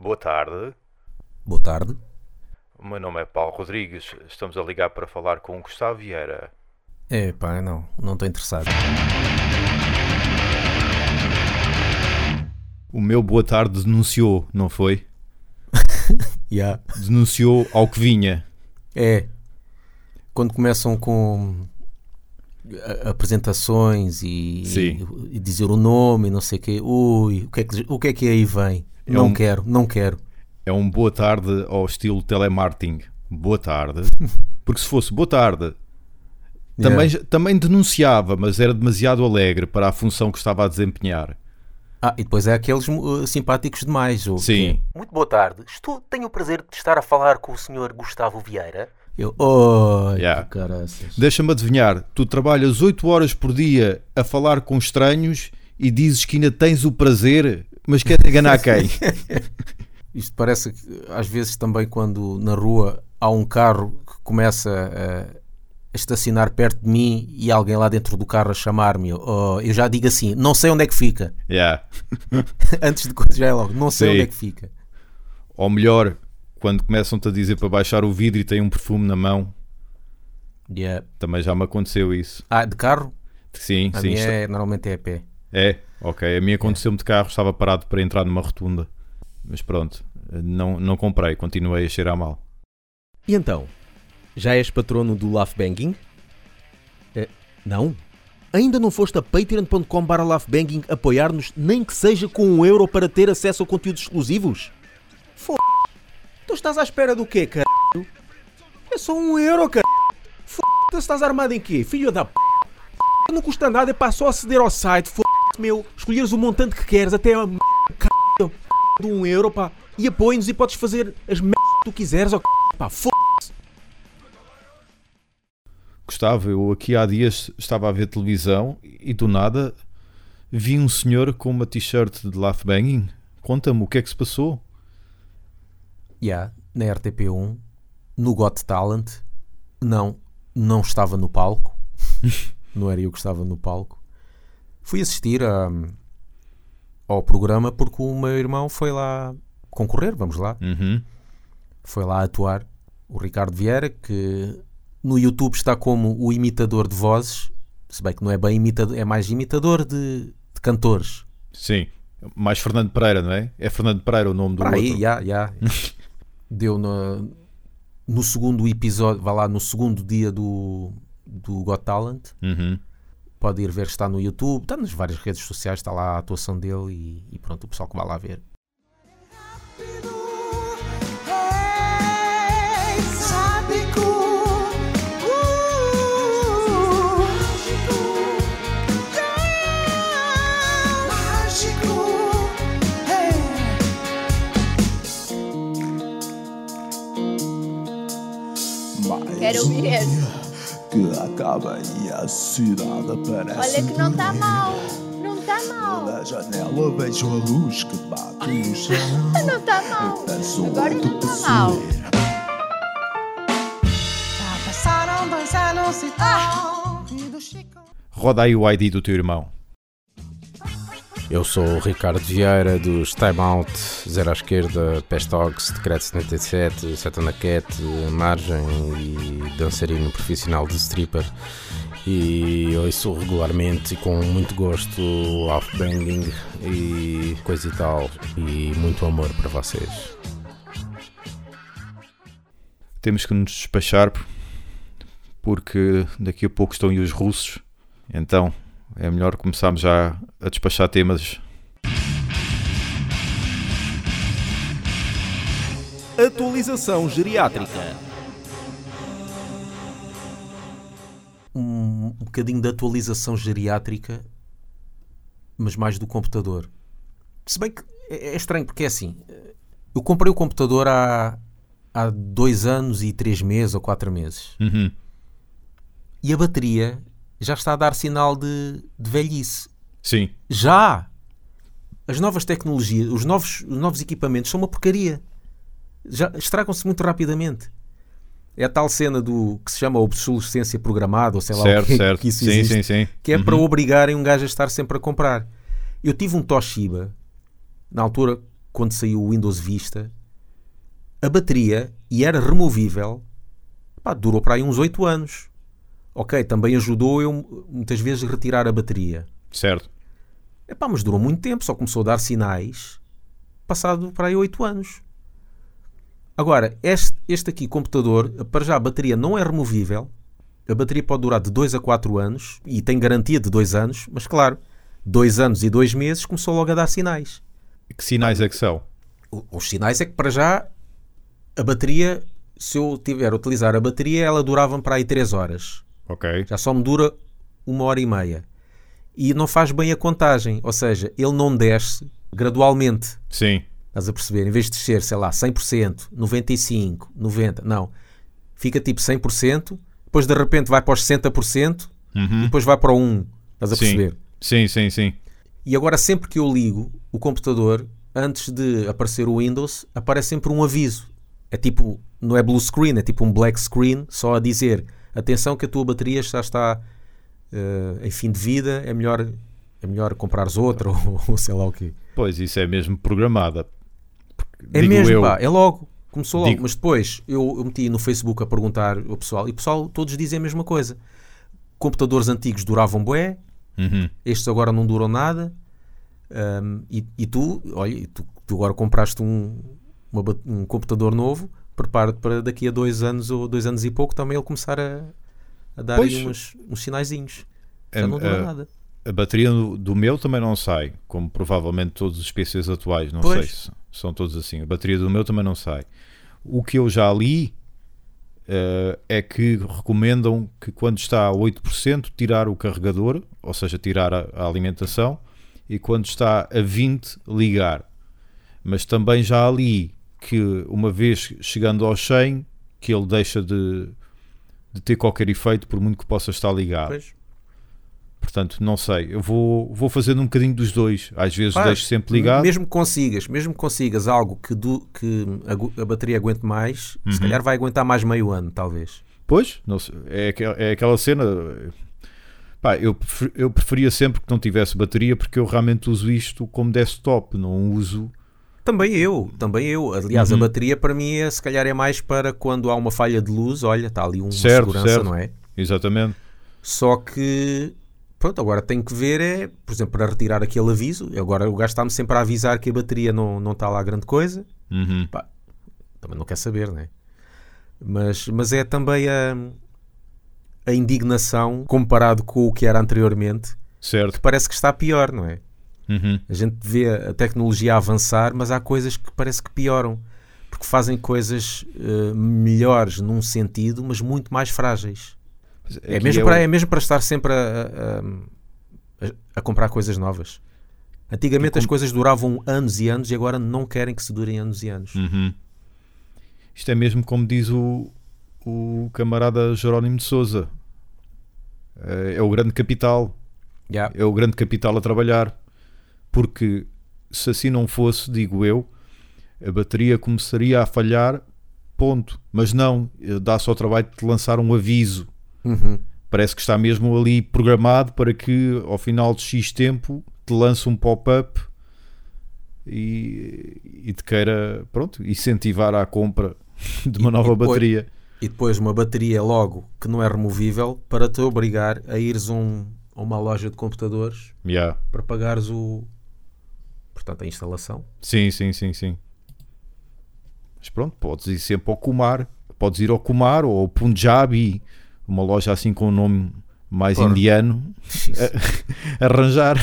Boa tarde. Boa tarde. O meu nome é Paulo Rodrigues. Estamos a ligar para falar com o Gustavo Vieira. É pá, não, não estou interessado. O meu boa tarde denunciou, não foi? Yeah. Denunciou ao que vinha. É. Quando começam com apresentações e, Sim. e dizer o nome e não sei o quê. Ui, o que é que, o que, é que aí vem? É não um- quero, não quero. É um boa tarde ao estilo telemarketing. Boa tarde. Porque se fosse boa tarde, também, também denunciava, mas era demasiado alegre para a função que estava a desempenhar. Ah, e depois é aqueles uh, simpáticos demais. o Sim. quê? Muito boa tarde. Estou, tenho o prazer de estar a falar com o senhor Gustavo Vieira. Eu, oh, Yeah. caraças. Deixa-me adivinhar, tu trabalhas 8 horas por dia a falar com estranhos e dizes que ainda tens o prazer, mas queres enganar quem? Isto parece que às vezes também quando na rua há um carro que começa a, estacionar perto de mim e alguém lá dentro do carro a chamar-me, oh, eu já digo assim, não sei onde é que fica. yeah. Antes de coisa já é logo, não sei Sim. onde é que fica. Ou melhor, quando começam-te a dizer para baixar o vidro e têm um perfume na mão, Yeah. também já me aconteceu isso. Ah, de carro? Sim, A sim. minha está- é, normalmente é a pé. É, ok. A mim aconteceu-me de carro, estava parado para entrar numa rotunda. Mas pronto, não, não comprei, continuei a cheirar mal. E então? Já és patrono do Laugh? Eh, não? Ainda não foste a patreon.com barra laughbanging apoiar-nos nem que seja com um euro para ter acesso a conteúdos exclusivos? F... Tu estás à espera do quê, c... É só um euro, c... F... Tu estás armado em quê? Filho da p... Não custa nada, é para só aceder ao site, f... meu, escolheres o montante que queres, até a m... c... de um euro, pá, e apoia-nos e podes fazer as m... que tu quiseres, ó, c... pá, f... Gustavo, eu aqui há dias estava a ver televisão e do nada vi um senhor com uma t-shirt de laugh banging. Conta-me o que é que se passou. Yeah, na RTP1, no Got Talent, não, não estava no palco, não era eu que estava no palco. Fui assistir a- ao programa porque o meu irmão foi lá concorrer, vamos lá, Uhum. foi lá atuar. O Ricardo Vieira, que no YouTube está como o imitador de vozes, se bem que não é bem imitador, é mais imitador de, de cantores. Sim. Mais Fernando Pereira, não é? É Fernando Pereira o nome do Para aí, outro. já, já. Deu no, no segundo episódio, vá lá, no segundo dia do, do Got Talent. Uhum. Pode ir ver, está no YouTube, está nas várias redes sociais, está lá a atuação dele e, e pronto, o pessoal que vai lá ver. Quero ouvir esse. Que acaba e a cidade aparece Olha que não está mal. Não está mal. Da janela vejo a luz que bate no chão. Não está mal. Agora não está mal. Já passaram dois anos e tal. Roda aí o ID do teu irmão. Eu sou o Ricardo Vieira dos Time Out, Zero à Esquerda, Pestox, Decreto 77, Satana Cat, Margem e dançarino profissional de stripper. E ouço regularmente e com muito gosto Off Banging e coisa e tal. E muito amor para vocês. Temos que nos despachar porque daqui a pouco estão aí os russos. Então é melhor começarmos já a despachar temas. Atualização geriátrica. um, um bocadinho de atualização geriátrica, mas mais do computador. Se bem que é, é estranho, porque é assim: eu comprei o computador há, há dois anos e três meses ou quatro meses, Uhum. e a bateria já está a dar sinal de, de velhice. Sim, Já! As novas tecnologias, os novos, os novos equipamentos são uma porcaria. Já estragam-se muito rapidamente. É a tal cena do que se chama obsolescência programada, ou sei lá o certo, que, certo. que isso sim, existe sim, sim. que é Uhum. para obrigarem um gajo a estar sempre a comprar. Eu tive um Toshiba, na altura quando saiu o Windows Vista, a bateria, e era removível, pá, durou para aí uns 8 anos. Ok, também ajudou eu muitas vezes a retirar a bateria. Certo. Epá, mas durou muito tempo, só começou a dar sinais passado para aí 8 anos. Agora, este, este aqui, computador, para já a bateria não é removível. A bateria pode durar de 2 a 4 anos e tem garantia de 2 anos, mas claro, 2 anos e 2 meses começou logo a dar sinais. Que sinais é que são? Os sinais é que para já a bateria, se eu tiver a utilizar a bateria, ela durava para aí 3 horas. Ok. Já só me dura uma hora e meia. E não faz bem a contagem, ou seja, ele não desce gradualmente. Sim. Estás a perceber? Em vez de descer, sei lá, 100%, 95%, 90%, não. Fica tipo 100%, depois de repente vai para os 60% e depois vai para o 1%. Estás a Sim. perceber? Sim, sim, sim. E agora sempre que eu ligo o computador, antes de aparecer o Windows, aparece sempre um aviso. É tipo, não é blue screen, é tipo um black screen, só a dizer atenção que a tua bateria já está eh, em fim de vida, é melhor, é melhor comprares outra ou, ou sei lá o quê. Pois, isso é mesmo programada. É mesmo, eu, pá, é logo. Começou logo. Digo- Mas depois eu, eu meti no Facebook a perguntar ao pessoal e o pessoal todos dizem a mesma coisa. Computadores antigos duravam bué, Uhum. estes agora não duram nada. Ahm, e, e tu, olha, tu, tu agora compraste um, uma um computador novo, prepara-te para daqui a dois anos ou dois anos e pouco também ele começar a, a dar Pois. uns, uns sinaizinhos. Já É, não dura é, nada. A bateria do, do meu também não sai, como provavelmente todos os PCs atuais, não Pois. sei se são todos assim. A bateria do meu também não sai. O que eu já li eh, é que recomendam que quando está a 8% tirar o carregador, ou seja, tirar a, a alimentação, e quando está a 20% ligar. Mas também já li que uma vez chegando ao 100 que ele deixa de, de ter qualquer efeito por muito que possa estar ligado. Pois. Portanto, não sei. Eu vou, vou fazendo um bocadinho dos dois. Às vezes Faz. deixo sempre ligado. Mesmo que consigas, mesmo que consigas algo que, du- que a, a bateria aguente mais, Uhum. se calhar vai aguentar mais meio ano, talvez. Pois, não sei. É, é aquela cena. Pá, eu, eu preferia sempre que não tivesse bateria porque eu realmente uso isto como desktop, não uso. Também eu, também eu. Aliás, Uhum. a bateria para mim é, se calhar é mais para quando há uma falha de luz, olha, está ali uma Certo, segurança, certo. não é? Exatamente. Só que, pronto, agora tenho que ver, é, por exemplo, para retirar aquele aviso. Agora o gajo está-me sempre a avisar que a bateria não, não está lá grande coisa. Uhum. Também não quer saber, não é? Mas, mas é também a, a indignação comparado com o que era anteriormente, que Certo. parece que está pior, não é? Uhum. A gente vê a tecnologia avançar, mas há coisas que parece que pioram. Porque fazem coisas eh, melhores num sentido, mas muito mais frágeis. É Aqui mesmo, é para, o- é mesmo para estar sempre a, a- a- a comprar coisas novas. Antigamente as coisas duravam anos e anos e agora não querem que se durem anos e anos. Uhum. Isto é mesmo como diz o, o camarada Jerónimo de Souza. É é o grande capital. Já. é o grande capital a trabalhar. Porque se assim não fosse, digo eu, a bateria começaria a falhar, ponto. Mas não, eh, dá só o trabalho de te lançar um aviso. Uhum. Parece que está mesmo ali programado para que ao final de X tempo te lance um pop-up e, e te queira, pronto, incentivar à compra de uma E- nova e depois- bateria. E depois uma bateria logo que não é removível para te obrigar a ires a, um- a uma loja de computadores Yeah. para pagares o. Portanto, a instalação. Sim, sim, sim, sim. Mas pronto, podes ir sempre ao Kumar. Podes ir ao Kumar ou ao Punjabi, uma loja assim com um nome mais indiano, arranjar.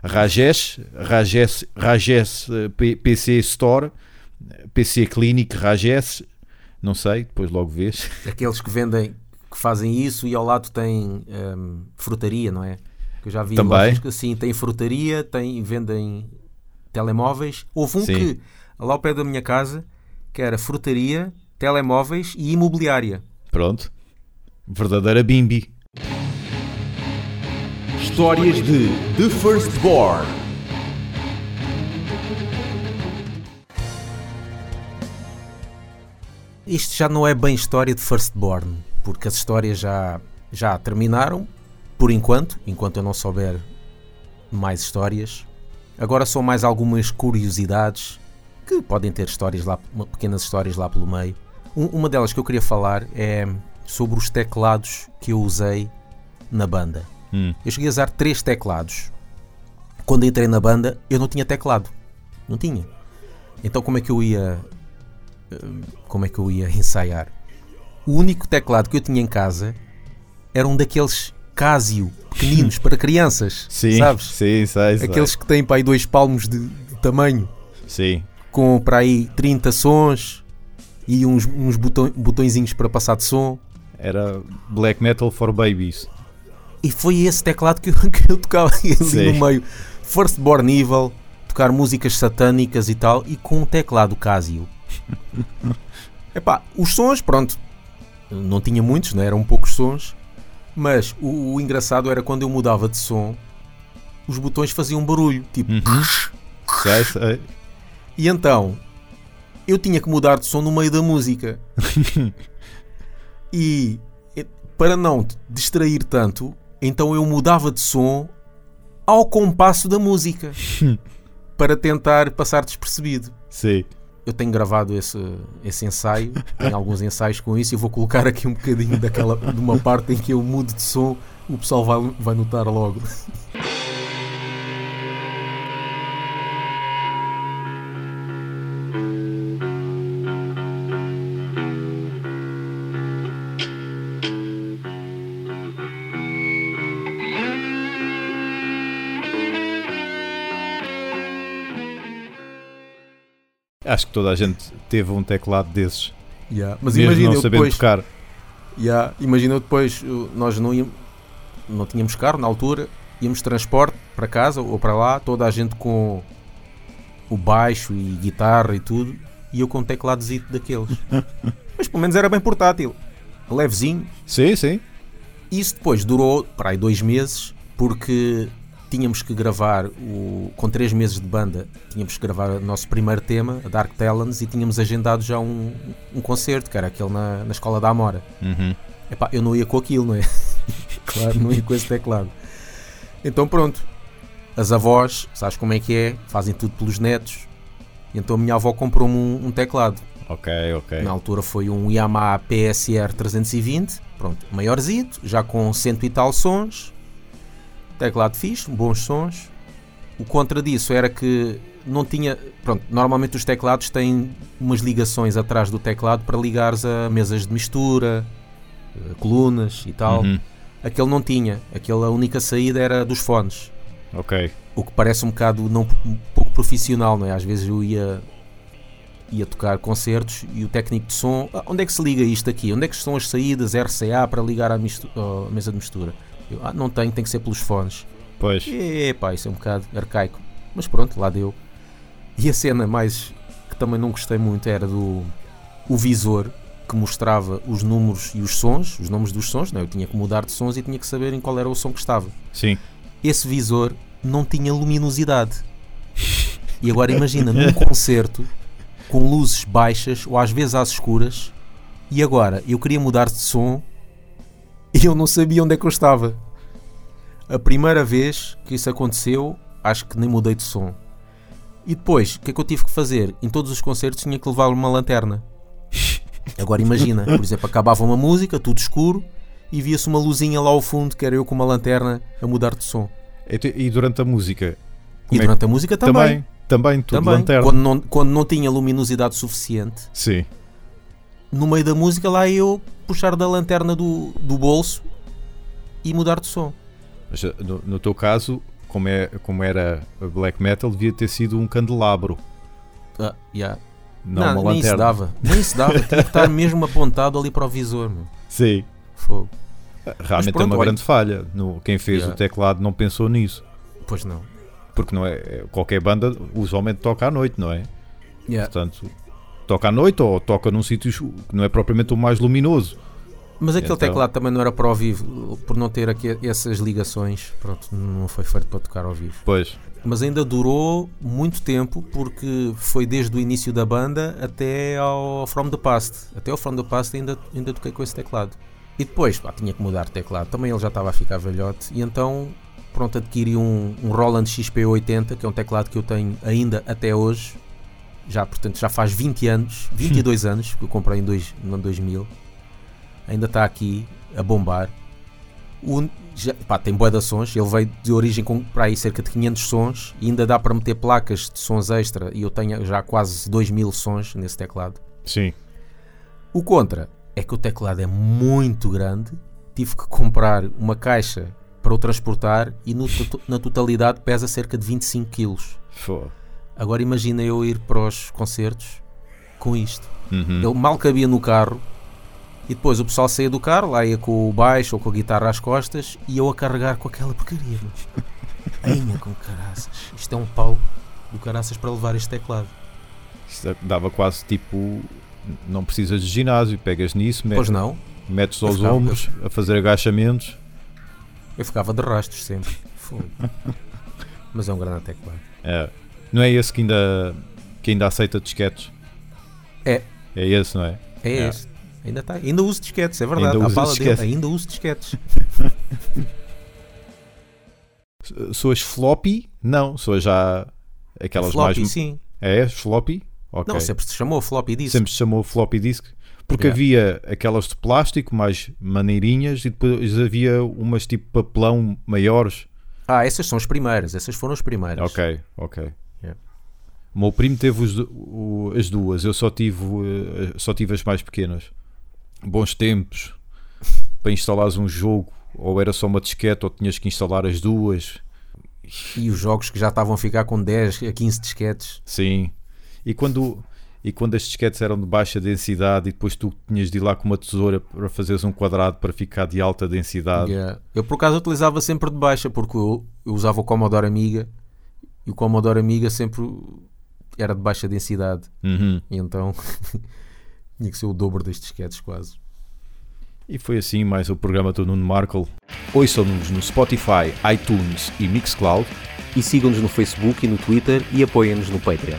Rajesh, Rajesh, Rajesh eh, PC Store, PC Clinic, Rajesh, não sei, depois logo vês. Aqueles que vendem, que fazem isso e ao lado tem hum, frutaria, não é? Que eu já vi Também. lojas que assim tem frutaria, tem, vendem telemóveis. Houve um Sim. que lá ao pé da minha casa que era frutaria, telemóveis e imobiliária. Pronto, verdadeira bimbi. Histórias de The Firstborn. Isto já não é bem história de Firstborn, porque as histórias já, já terminaram, por enquanto, enquanto eu não souber mais histórias. Agora são mais algumas curiosidades que podem ter histórias lá, pequenas histórias lá pelo meio. Um- uma delas que eu queria falar é sobre os teclados que eu usei na banda. Hum. Eu cheguei a usar três teclados. Quando entrei na banda, eu não tinha teclado. Não tinha. Então como é que eu ia eh, como é que eu ia ensaiar? O único teclado que eu tinha em casa era um daqueles Casio pequeninos para crianças, Sim, sabes? sim, sei, sei. Aqueles que têm para aí dois palmos de, de tamanho, Sim, com para aí 30 sons e uns, uns botão, botõezinhos para passar de som. era black metal for babies. E foi esse teclado que eu, que eu tocava ali Sim. no meio. Firstborn Evil, tocar músicas satânicas e tal, e com um teclado Casio. Epá, os sons, pronto, não tinha muitos, né? eram poucos sons, mas o, o engraçado era quando eu mudava de som, os botões faziam barulho, tipo. Sei, sei. E então, eu tinha que mudar de som no meio da música. e para não distrair tanto, então eu mudava de som ao compasso da música para tentar passar despercebido. Sim. Eu tenho gravado esse, esse ensaio, tenho alguns ensaios com isso e vou colocar aqui um bocadinho daquela, de uma parte em que eu mudo de som, o pessoal vai, vai notar logo. Acho que toda a gente teve um teclado desses. Yeah, Mas mesmo imagina não eu sabendo depois. tocar. Ya, imagina depois, nós não, íamos, não tínhamos carro na altura, íamos de transporte para casa ou para lá, toda a gente com o baixo e guitarra e tudo, e eu com um tecladozito daqueles. Mas pelo menos era bem portátil, levezinho. Sim, sim. Isso depois durou para aí dois meses, porque tínhamos que gravar, o, com três meses de banda, tínhamos que gravar o nosso primeiro tema, a Dark Talons, e tínhamos agendado já um, um concerto, que era aquele na, na Escola da Amora. Uhum. Epá, eu não ia com aquilo, não é? claro, não ia com esse teclado. Então pronto, as avós, sabes como é que é? Fazem tudo pelos netos. Então a minha avó comprou-me um, um teclado. Ok, ok. Na altura foi um Yamaha PSR 320, pronto, maiorzinho, já com cento e tal sons. Teclado fixe, bons sons. O contra disso era que não tinha. Pronto, normalmente os teclados têm umas ligações atrás do teclado para ligares a mesas de mistura, eh, colunas e tal. Uhum. Aquele não tinha. Aquele, a única saída era dos fones. Ok. O que parece um bocado não, um pouco profissional, não é? Às vezes eu ia, ia tocar concertos e o técnico de som, "Ah, onde é que se liga isto aqui? Onde é que estão as saídas RCA para ligar à mesa de mistura? Eu, ah, não tenho, tem que ser pelos fones. Pois. Epá, isso é um bocado arcaico. Mas pronto, lá deu. E a cena mais que também não gostei muito era do o visor que mostrava os números e os sons, os nomes dos sons, não é? eu tinha que mudar de sons e tinha que saber em qual era o som que estava Sim. esse visor não tinha luminosidade. E agora imagina, num concerto com luzes baixas ou às vezes às escuras, e agora eu queria mudar de som e eu não sabia onde é que eu estava. A primeira vez que isso aconteceu, acho que nem mudei de som. E depois, o que é que eu tive que fazer? Em todos os concertos tinha que levar uma lanterna. Agora imagina, por exemplo, acabava uma música, tudo escuro, e via-se uma luzinha lá ao fundo, que era eu com uma lanterna a mudar de som. E durante a música? E é durante a música também. Também, também, tudo Também. lanterna. Quando, não, quando não tinha luminosidade suficiente, Sim. No meio da música lá eu puxar da lanterna do, do bolso e mudar de som. Mas uh, no, no teu caso, como, é, como era black metal, devia ter sido um candelabro, Ah, yeah. não, uma nem isso lanterna. dava. Nem isso dava. Tinha que estar mesmo apontado ali para o visor. Meu. Sim. Fogo. Realmente pronto, é uma olha. grande falha. No, quem fez Yeah. o teclado não pensou nisso. Pois não. Porque não é, é- qualquer banda usualmente toca à noite, não é? Yeah. Portanto, toca à noite ou toca num sítio que não é propriamente o mais luminoso. Mas aquele Então- teclado também não era para ao vivo. Por não ter aqui essas ligações, pronto, não foi feito para tocar ao vivo. Pois. mas ainda durou muito tempo porque foi desde o início da banda até ao From the Past. Até ao From the Past ainda, ainda toquei com esse teclado. E depois, pá, tinha que mudar de teclado. Também ele já estava a ficar velhote e então, pronto, adquiri um, um Roland XP80, que é um teclado que eu tenho ainda até hoje. Já, portanto, já faz 20 anos, 22 anos, que eu comprei em dois, no ano 2000. Ainda está aqui a bombar. O, já, pá, tem bué de sons, ele veio de origem com para aí cerca de 500 sons e ainda dá para meter placas de sons extra e eu tenho já quase 2000 sons nesse teclado. Sim. O contra é que o teclado é muito grande, tive que comprar uma caixa para o transportar e no na totalidade pesa cerca de 25 kg. Fô. Agora imagina eu ir para os concertos com isto. Uhum. Ele mal cabia no carro e depois o pessoal saía do carro, lá ia com o baixo ou com a guitarra às costas e eu a carregar com aquela porcaria. Ainha com caraças. Isto é um pau do caraças para levar este teclado. Isto dava quase tipo. Não precisas de ginásio, pegas nisso, Pois metes, não, metes Eu aos ficava- ombros a fazer agachamentos. eu ficava de rastros sempre. Mas é um grande teclado. É. Não é esse que ainda, que ainda aceita disquetes? É. É esse, não é? É É. este. Ainda está. Ainda uso disquetes, é verdade. Ainda A bala dele, disquetes. ainda uso disquetes. São as floppy? Não, são já aquelas floppy, mais. sim. É, floppy? Ok. Não, sempre se chamou floppy disk. Sempre se chamou floppy disk. Porque Yeah. havia aquelas de plástico mais maneirinhas e depois havia umas tipo papelão maiores. Ah, essas são as primeiras. Essas foram as primeiras. Ok, ok. O meu primo teve os o- as duas, eu só tive, eh, só tive as mais pequenas. Bons tempos para instalares um jogo, ou era só uma disquete, ou tinhas que instalar as duas. E os jogos que já estavam a ficar com 10 a 15 disquetes. Sim. E quando, e quando as disquetes eram de baixa densidade e depois tu tinhas de ir lá com uma tesoura para fazeres um quadrado para ficar de alta densidade. Yeah. Eu por acaso utilizava sempre de baixa porque eu, eu usava o Commodore Amiga e o Commodore Amiga sempre era de baixa densidade. Uhum. E então tinha que ser o dobro das disquetes quase. E foi assim mais o programa do Nuno Markle. Ouçam-nos no Spotify, iTunes e Mixcloud. E sigam-nos no Facebook e no Twitter e apoiem-nos no Patreon.